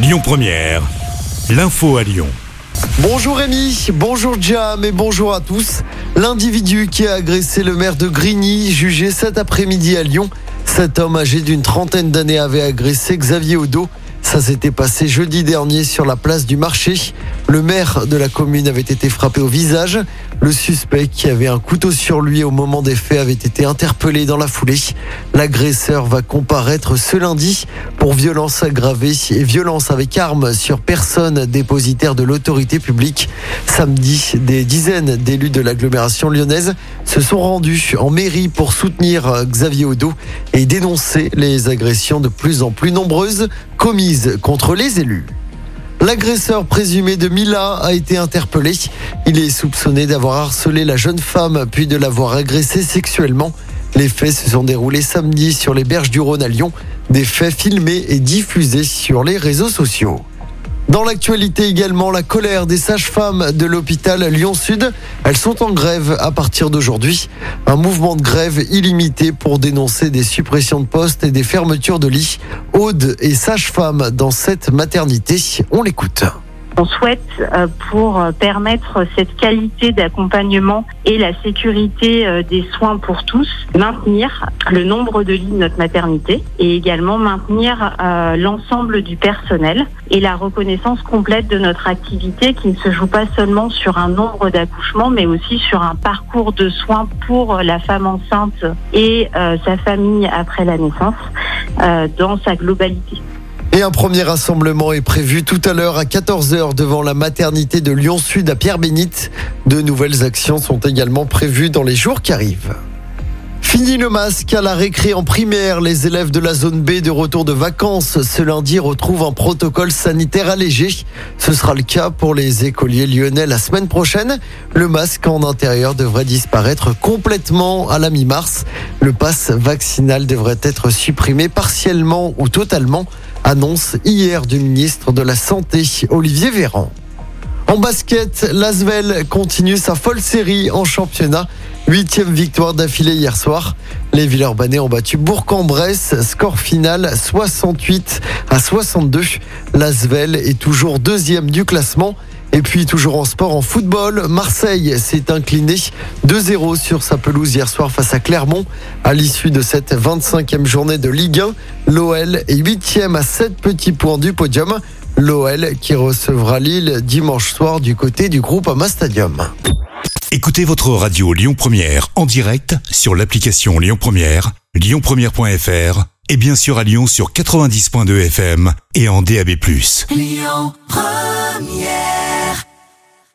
Lyon Première, l'info à Lyon. Bonjour Rémi, bonjour Jam et bonjour à tous. L'individu qui a agressé le maire de Grigny, jugé cet après-midi à Lyon. Cet homme âgé d'une trentaine d'années avait agressé Xavier Odo. Ça s'était passé jeudi dernier sur la place du marché. Le maire de la commune avait été frappé au visage. Le suspect qui avait un couteau sur lui au moment des faits avait été interpellé dans la foulée. L'agresseur va comparaître ce lundi pour violence aggravée et violence avec arme sur personne dépositaire de l'autorité publique. Samedi, des dizaines d'élus de l'agglomération lyonnaise se sont rendus en mairie pour soutenir Xavier Odo et dénoncer les agressions de plus en plus nombreuses commises contre les élus. L'agresseur présumé de Mila a été interpellé. Il est soupçonné d'avoir harcelé la jeune femme puis de l'avoir agressée sexuellement. Les faits se sont déroulés samedi sur les berges du Rhône à Lyon. Des faits filmés et diffusés sur les réseaux sociaux. Dans l'actualité également, la colère des sages-femmes de l'hôpital Lyon-Sud. Elles sont en grève à partir d'aujourd'hui. Un mouvement de grève illimité pour dénoncer des suppressions de postes et des fermetures de lits. Aude et sage-femme dans cette maternité. On l'écoute. On souhaite, euh, pour permettre cette qualité d'accompagnement et la sécurité euh, des soins pour tous, maintenir le nombre de lits de notre maternité et également maintenir euh, l'ensemble du personnel et la reconnaissance complète de notre activité qui ne se joue pas seulement sur un nombre d'accouchements, mais aussi sur un parcours de soins pour la femme enceinte et sa famille après la naissance dans sa globalité. Et un premier rassemblement est prévu tout à l'heure à 14h devant la maternité de Lyon-Sud à Pierre-Bénite. De nouvelles actions sont également prévues dans les jours qui arrivent. Fini le masque à la récré en primaire. Les élèves de la zone B de retour de vacances ce lundi retrouvent un protocole sanitaire allégé. Ce sera le cas pour les écoliers lyonnais la semaine prochaine. Le masque en intérieur devrait disparaître complètement à la mi-mars. Le pass vaccinal devrait être supprimé partiellement ou totalement annonce hier du ministre de la Santé, Olivier Véran. En basket, l'Asvel continue sa folle série en championnat. Huitième victoire d'affilée hier soir. Les Villeurbanais ont battu Bourg-en-Bresse. Score final 68 à 62. L'Asvel est toujours deuxième du classement. Et puis toujours en sport, en football, Marseille s'est incliné 2-0 sur sa pelouse hier soir face à Clermont. À l'issue de cette 25e journée de Ligue 1, l'OL est 8e à 7 petits points du podium. L'OL qui recevra Lille dimanche soir du côté du groupe Ama Stadium. Écoutez votre radio Lyon Première en direct sur l'application Lyon Première, lyonpremière.fr et bien sûr à Lyon sur 90.2 FM et en DAB+. Lyon Première